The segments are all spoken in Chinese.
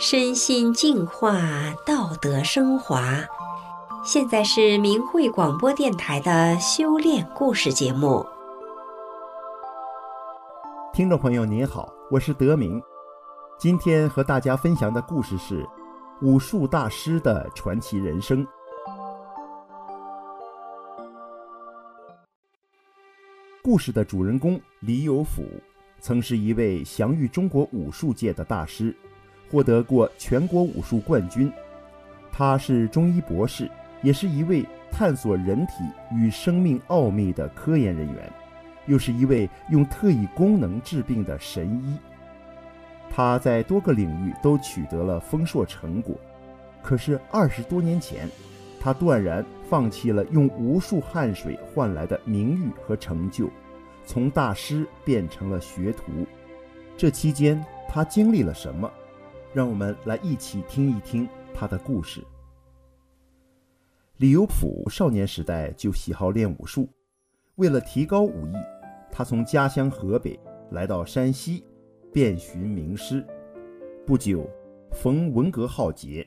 身心净化，道德升华。现在是明慧广播电台的修炼故事节目。听众朋友您好，我是德明。今天和大家分享的故事是武术大师的传奇人生。故事的主人公李有甫，曾是一位享誉中国武术界的大师。获得过全国武术冠军，他是中医博士，也是一位探索人体与生命奥秘的科研人员，又是一位用特异功能治病的神医。他在多个领域都取得了丰硕成果，可是二十多年前，他断然放弃了用无数汗水换来的名誉和成就，从大师变成了学徒。这期间，他经历了什么？让我们来一起听一听他的故事。李有辅少年时代就喜好练武术，为了提高武艺，他从家乡河北来到山西，遍寻名师。不久，逢文革浩劫，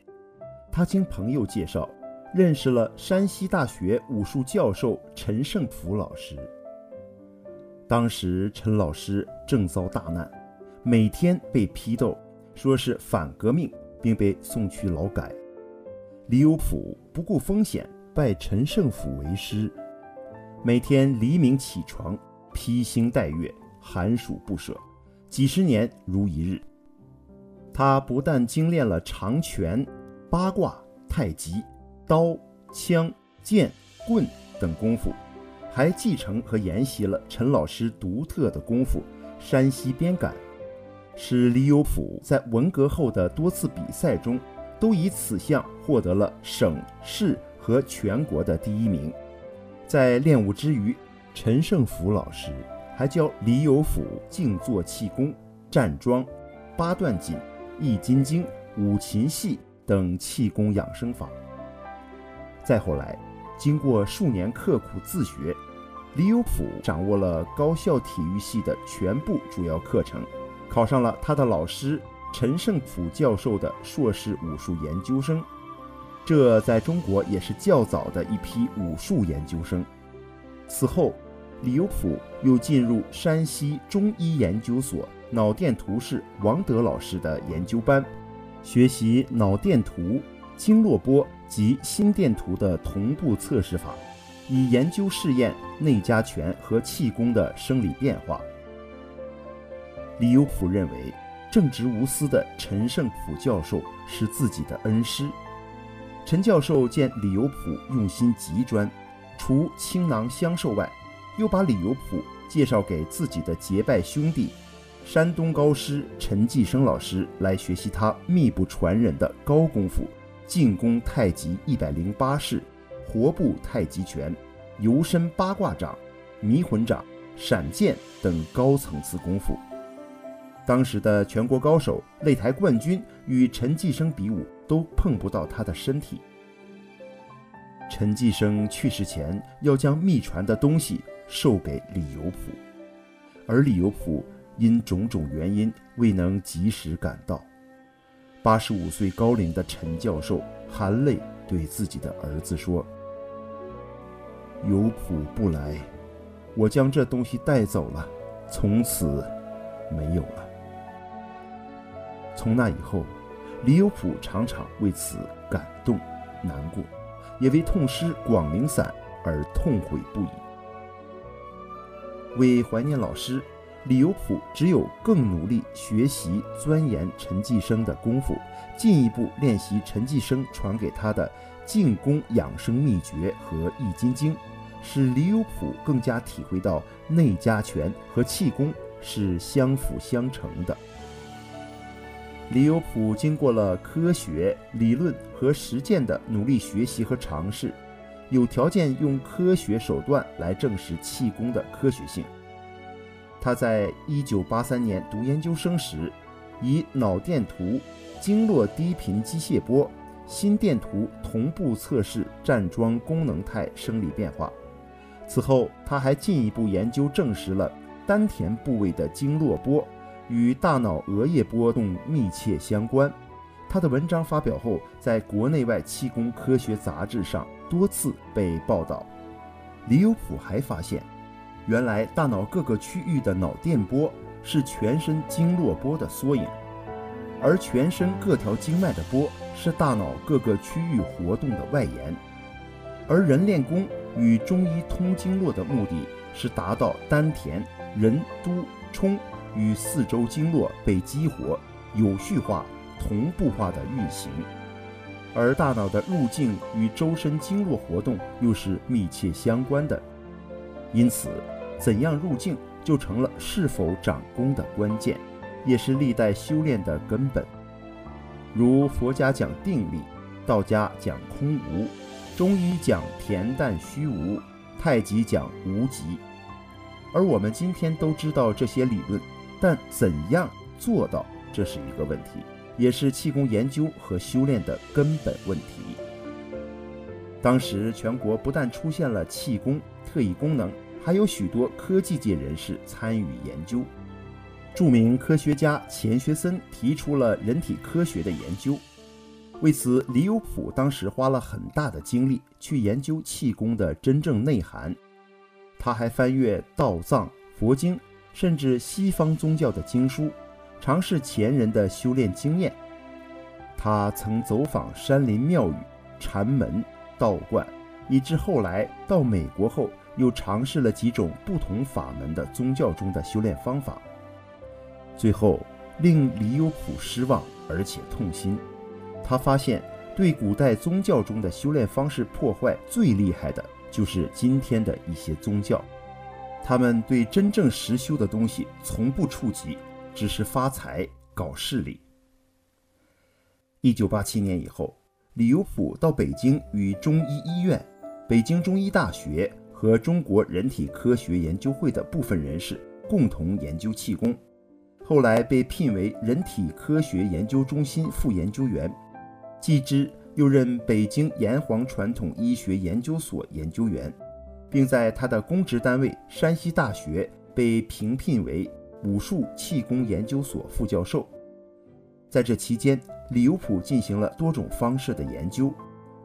他经朋友介绍，认识了山西大学武术教授陈胜甫老师。当时，陈老师正遭大难，每天被批斗。说是反革命，并被送去劳改。李有辅不顾风险，拜陈胜甫为师，每天黎明起床，披星戴月，寒暑不舍，几十年如一日。他不但精练了长拳、八卦、太极、刀、枪、剑、棍等功夫，还继承和研习了陈老师独特的功夫——山西鞭杆。使李有甫在文革后的多次比赛中，都以此项获得了省市和全国的第一名。在练武之余，陈胜福老师还教李有甫静坐气功、站桩、八段锦、易筋经、五禽戏等气功养生法。再后来，经过数年刻苦自学，李有甫掌握了高校体育系的全部主要课程。考上了他的老师陈胜甫教授的硕士武术研究生，这在中国也是较早的一批武术研究生。此后，李有甫又进入山西中医研究所脑电图室王德老师的研究班，学习脑电图、经络波及心电图的同步测试法，以研究试验内家拳和气功的生理变化。李有辅认为，正直无私的陈胜甫教授是自己的恩师。陈教授见李有辅用心极专，除倾囊相授外，又把李有辅介绍给自己的结拜兄弟山东高师陈继生老师来学习他秘不传人的高功夫——进攻太极一百零八式、活步太极拳、游身八卦掌、迷魂掌、闪剑等高层次功夫。当时的全国高手、擂台冠军与陈继生比武，都碰不到他的身体。陈继生去世前要将秘传的东西授给李有朴，而李有朴因种种原因未能及时赶到。八十五岁高龄的陈教授含泪对自己的儿子说：“有辅不来，我将这东西带走了，从此没有了。”从那以后，李有辅常常为此感动、难过，也为痛失广陵散而痛悔不已。为怀念老师，李有辅只有更努力学习钻研陈继生的功夫，进一步练习陈继生传给他的静功养生秘诀和易筋经，使李有辅更加体会到内家拳和气功是相辅相成的。李有辅经过了科学、理论和实践的努力学习和尝试，有条件用科学手段来证实气功的科学性。他在一九八三年读研究生时，以脑电图、经络低频机械波、心电图同步测试站桩功能态生理变化。此后，他还进一步研究证实了丹田部位的经络波。与大脑额叶波动密切相关，他的文章发表后，在国内外气功科学杂志上多次被报道。李有朴还发现，原来大脑各个区域的脑电波是全身经络波的缩影，而全身各条经脉的波是大脑各个区域活动的外延。而人练功与中医通经络的目的是达到丹田、任督、冲与四周经络被激活、有序化。同步化的运行，而大脑的入静与周身经络活动又是密切相关的，因此，怎样入境就成了是否长功的关键，也是历代修炼的根本。如佛家讲定力，道家讲空无，中医讲恬淡虚无，太极讲无极。而我们今天都知道这些理论，但怎样做到，这是一个问题。也是气功研究和修炼的根本问题。当时全国不但出现了气功特异功能，还有许多科技界人士参与研究。著名科学家钱学森提出了人体科学的研究，为此李有朴当时花了很大的精力去研究气功的真正内涵。他还翻阅道藏、佛经，甚至西方宗教的经书。尝试前人的修炼经验，他曾走访山林庙宇、禅门、道观，以至后来到美国后，又尝试了几种不同法门的宗教中的修炼方法。最后令李有朴失望而且痛心，他发现对古代宗教中的修炼方式破坏最厉害的，就是今天的一些宗教，他们对真正实修的东西从不触及。只是发财搞势力。一九八七年以后，李有甫到北京与中医医院、北京中医大学和中国人体科学研究会的部分人士共同研究气功。后来被聘为人体科学研究中心副研究员，继之又任北京炎黄传统医学研究所研究员，并在他的公职单位山西大学被评聘为。武术气功研究所副教授，在这期间，李有朴进行了多种方式的研究。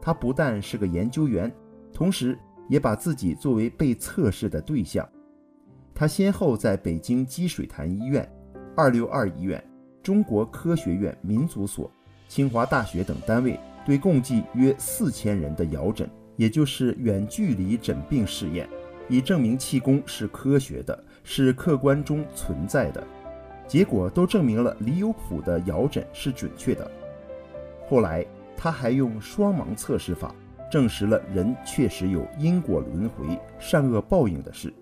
他不但是个研究员，同时也把自己作为被测试的对象。他先后在北京积水潭医院、二六二医院、中国科学院民族所、清华大学等单位，对共计约四千人的摇诊，也就是远距离诊病试验，以证明气功是科学的。是客观中存在的，结果都证明了李有朴的遥诊是准确的。后来他还用双盲测试法证实了人确实有因果轮回、善恶报应的事。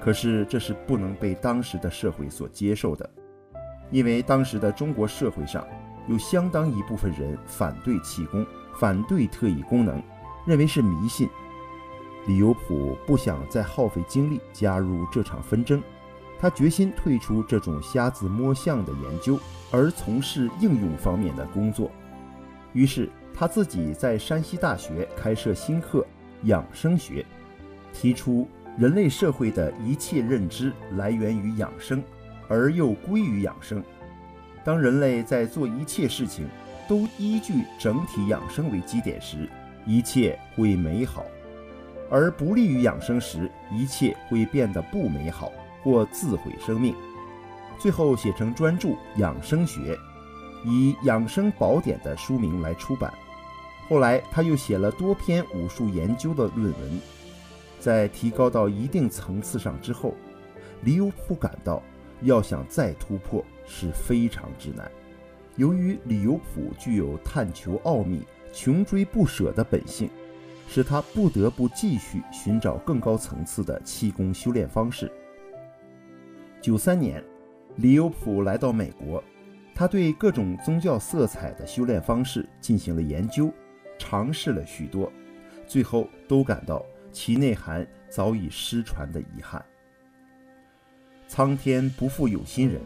可是这是不能被当时的社会所接受的，因为当时的中国社会上有相当一部分人反对气功，反对特异功能，认为是迷信。李有朴不想再耗费精力加入这场纷争，他决心退出这种瞎子摸象的研究，而从事应用方面的工作。于是他自己在山西大学开设新课——养生学，提出人类社会的一切认知来源于养生，而又归于养生。当人类在做一切事情都依据整体养生为基点时，一切会美好。而不利于养生时，一切会变得不美好或自毁生命。最后写成专著《养生学》，以《养生宝典》的书名来出版。后来他又写了多篇武术研究的论文。在提高到一定层次上之后，李有朴感到要想再突破是非常之难。由于李有朴具有探求奥秘、穷追不舍的本性。使他不得不继续寻找更高层次的气功修炼方式。九三年，李有朴来到美国，他对各种宗教色彩的修炼方式进行了研究，尝试了许多，最后都感到其内涵早已失传的遗憾。苍天不负有心人，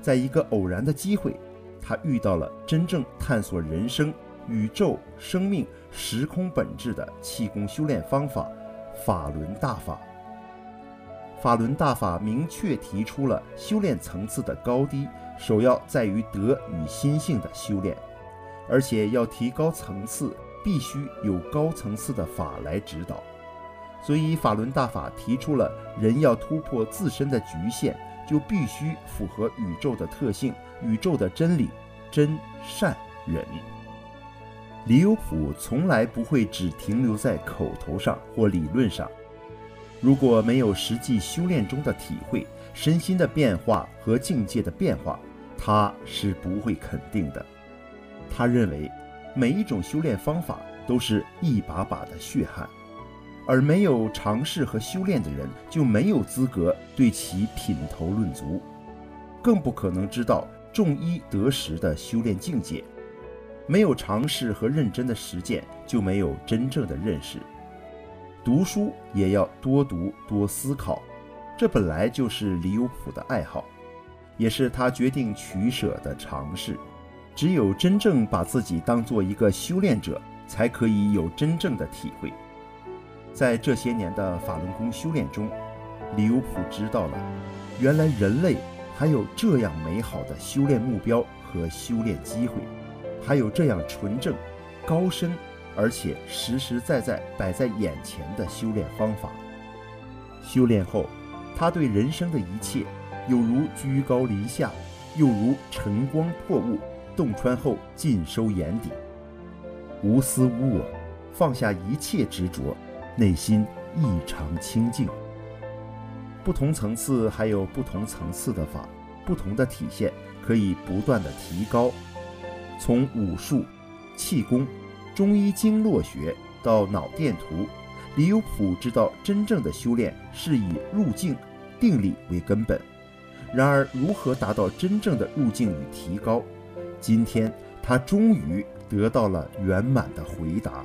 在一个偶然的机会，他遇到了真正探索人生。宇宙、生命、时空本质的气功修炼方法——法轮大法。法轮大法明确提出了修炼层次的高低，首要在于德与心性的修炼，而且要提高层次，必须有高层次的法来指导。所以，法轮大法提出了人要突破自身的局限，就必须符合宇宙的特性、宇宙的真理、真善忍。李有普从来不会只停留在口头上或理论上。如果没有实际修炼中的体会，身心的变化和境界的变化，他是不会肯定的。他认为，每一种修炼方法都是一把把的血汗，而没有尝试和修炼的人就没有资格对其品头论足，更不可能知道重一得十的修炼境界。没有尝试和认真的实践，就没有真正的认识。读书也要多读多思考，这本来就是李有普的爱好，也是他决定取舍的尝试。只有真正把自己当做一个修炼者，才可以有真正的体会。在这些年的法轮功修炼中，李有普知道了，原来人类还有这样美好的修炼目标和修炼机会，还有这样纯正、高深。而且实实在在摆在眼前的修炼方法。修炼后，他对人生的一切，有如居高临下，又如晨光破雾，洞穿后尽收眼底，无私无我，放下一切执着，内心异常清净。不同层次还有不同层次的法，不同的体现，可以不断的提高。从武术、气功。中医经络学到脑电图，李有朴知道真正的修炼是以入静、定力为根本。然而，如何达到真正的入静与提高？今天他终于得到了圆满的回答。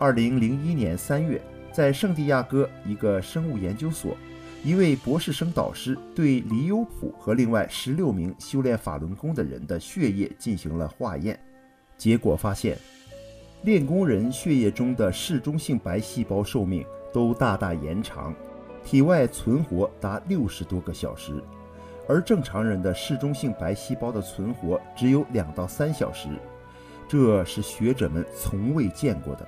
二零零一年三月，在圣地亚哥一个生物研究所，一位博士生导师对李有普和另外十六名修炼法轮功的人的血液进行了化验。结果发现，练功人血液中的嗜中性白细胞寿命都大大延长，体外存活达六十多个小时，而正常人的嗜中性白细胞的存活只有两到三小时，这是学者们从未见过的。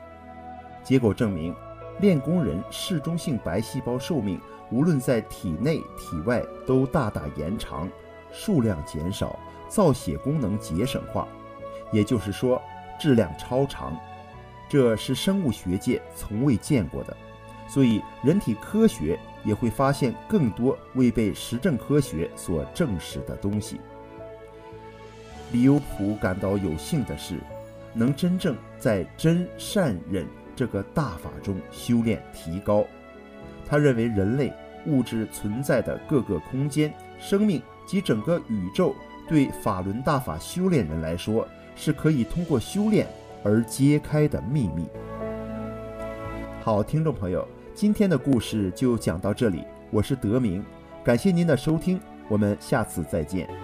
结果证明，练功人嗜中性白细胞寿命无论在体内体外都大大延长，数量减少，造血功能节省化。也就是说，质量超长，这是生物学界从未见过的，所以人体科学也会发现更多未被实证科学所证实的东西。李有普感到有幸的是，能真正在真善忍这个大法中修炼提高。他认为人类物质存在的各个空间、生命及整个宇宙，对法轮大法修炼人来说，是可以通过修炼而揭开的秘密。好，听众朋友，今天的故事就讲到这里，我是德明，感谢您的收听，我们下次再见。